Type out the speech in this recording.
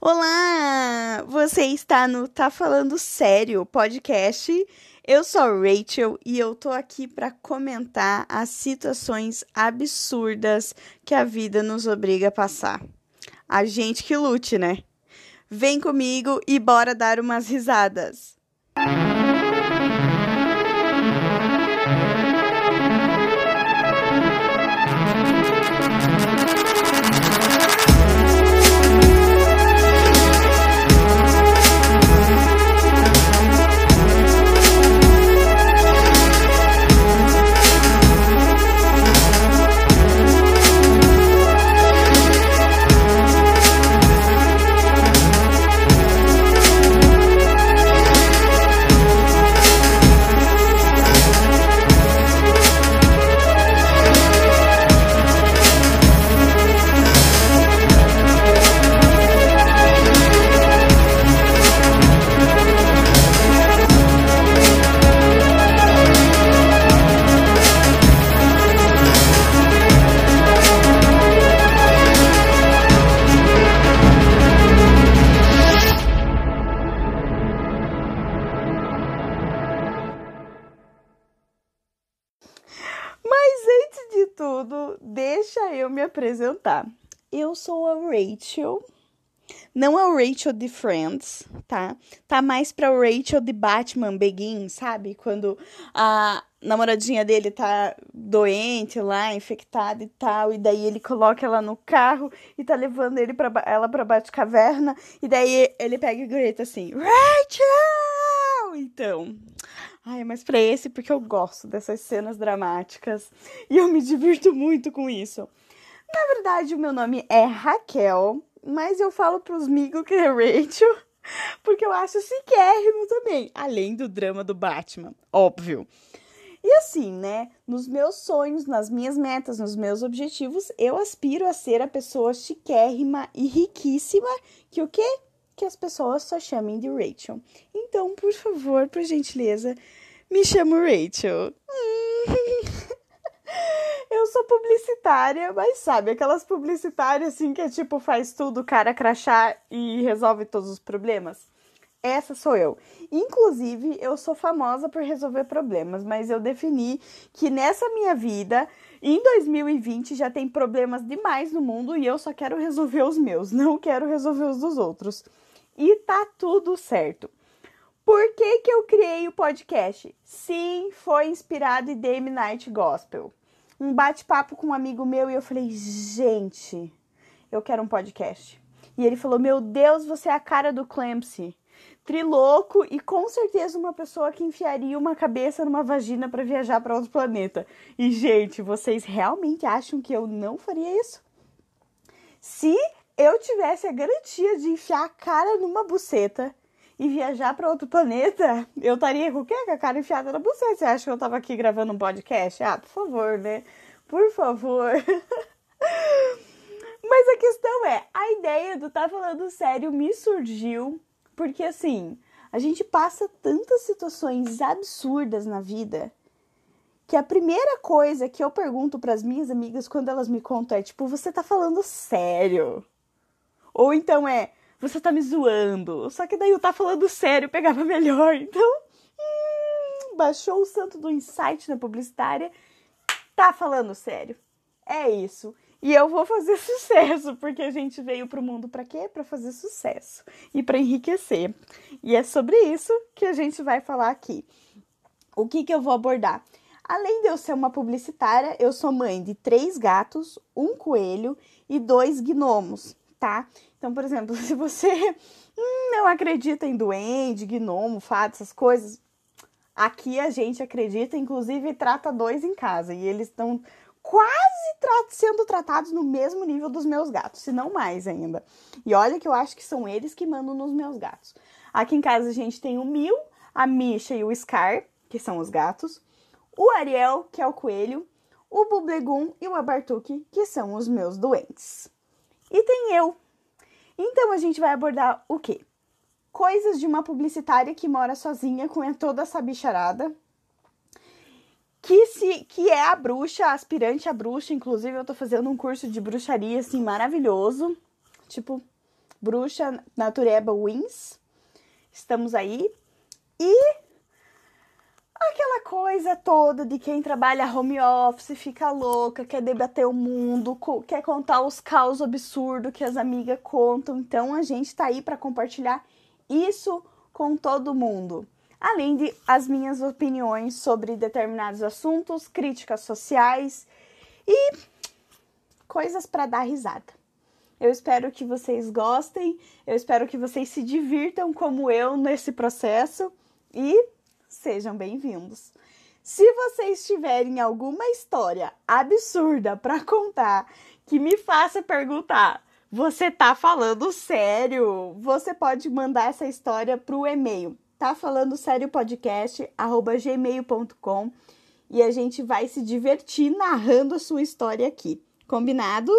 Olá! Você está no Tá Falando Sério podcast. Eu sou a Rachel e eu tô aqui para comentar as situações absurdas que a vida nos obriga a passar. A gente que lute, né? Vem comigo e bora dar umas risadas. Tudo, deixa eu me apresentar. Eu sou a Rachel. Não a Rachel de Friends, tá? Tá mais pra Rachel de Batman Begins, sabe? Quando a namoradinha dele tá doente lá, infectada e tal, e daí ele coloca ela no carro e tá levando ele pra, ela pra Batcaverna, e daí ele pega e grita assim, Rachel! Então, Ai, mas pra esse, porque eu gosto dessas cenas dramáticas e eu me divirto muito com isso. Na verdade, o meu nome é Raquel, mas eu falo pros amigos que é Rachel, porque eu acho chiquérrimo também, além do drama do Batman, óbvio. E assim, né, nos meus sonhos, nas minhas metas, nos meus objetivos, eu aspiro a ser a pessoa chiquérrima e riquíssima que o quê? Que as pessoas só chamem de Rachel. Então, por favor, por gentileza, me chamo Rachel. Eu sou publicitária, mas sabe, aquelas publicitárias assim que é tipo faz tudo, cara crachá e resolve todos os problemas? Essa sou eu. Inclusive, eu sou famosa por resolver problemas, mas eu defini que nessa minha vida, em 2020, já tem problemas demais no mundo e eu só quero resolver os meus, não quero resolver os dos outros. E tá tudo certo. Por que, que eu criei o podcast? Sim, foi inspirado em The Night Gospel. Um bate-papo com um amigo meu e eu falei, gente, eu quero um podcast. E ele falou, meu Deus, você é a cara do Clancy. Triloco e com certeza uma pessoa que enfiaria uma cabeça numa vagina para viajar para outro planeta. E, gente, vocês realmente acham que eu não faria isso? Se eu tivesse a garantia de enfiar a cara numa buceta, e viajar para outro planeta, eu estaria com o quê? Com a cara enfiada na buceta. Você acha que eu tava aqui gravando um podcast? Ah, por favor, né? Por favor. Mas a questão é, a ideia do tá falando sério me surgiu porque assim, a gente passa tantas situações absurdas na vida que a primeira coisa que eu pergunto para as minhas amigas quando elas me contam é tipo, você tá falando sério? Ou então é, você tá me zoando. Só que daí eu tá falando sério pegava melhor. Então, hum, baixou o santo do insight na publicitária, tá falando sério. É isso. E eu vou fazer sucesso, porque a gente veio pro mundo para quê? Para fazer sucesso e para enriquecer. E é sobre isso que a gente vai falar aqui. O que que eu vou abordar? Além de eu ser uma publicitária, eu sou mãe de três gatos, um coelho e dois gnomos, tá? Então, por exemplo, se você não acredita em duende, gnomo, fada, essas coisas, aqui a gente acredita, inclusive trata dois em casa e eles estão quase tra sendo tratados no mesmo nível dos meus gatos, se não mais ainda. E olha que eu acho que são eles que mandam nos meus gatos. Aqui em casa a gente tem o Mil, a Misha e o Scar, que são os gatos, o Ariel, que é o coelho, o Bublegum e o Abartuque, que são os meus doentes. E tem eu, então a gente vai abordar o quê? Coisas de uma publicitária que mora sozinha com toda essa bicharada. Que, se, que é a bruxa, aspirante a bruxa. Inclusive, eu tô fazendo um curso de bruxaria, assim, maravilhoso. Tipo, Bruxa Natureba Wins. Estamos aí. E aquela coisa toda de quem trabalha home office, fica louca, quer debater o mundo, quer contar os caos absurdos que as amigas contam. Então a gente tá aí para compartilhar isso com todo mundo. Além de as minhas opiniões sobre determinados assuntos, críticas sociais e coisas para dar risada. Eu espero que vocês gostem, eu espero que vocês se divirtam como eu nesse processo e sejam bem-vindos. Se vocês tiverem alguma história absurda para contar que me faça perguntar, você tá falando sério? Você pode mandar essa história pro e-mail tá falando sério podcast gmail.com e a gente vai se divertir narrando a sua história aqui. Combinado?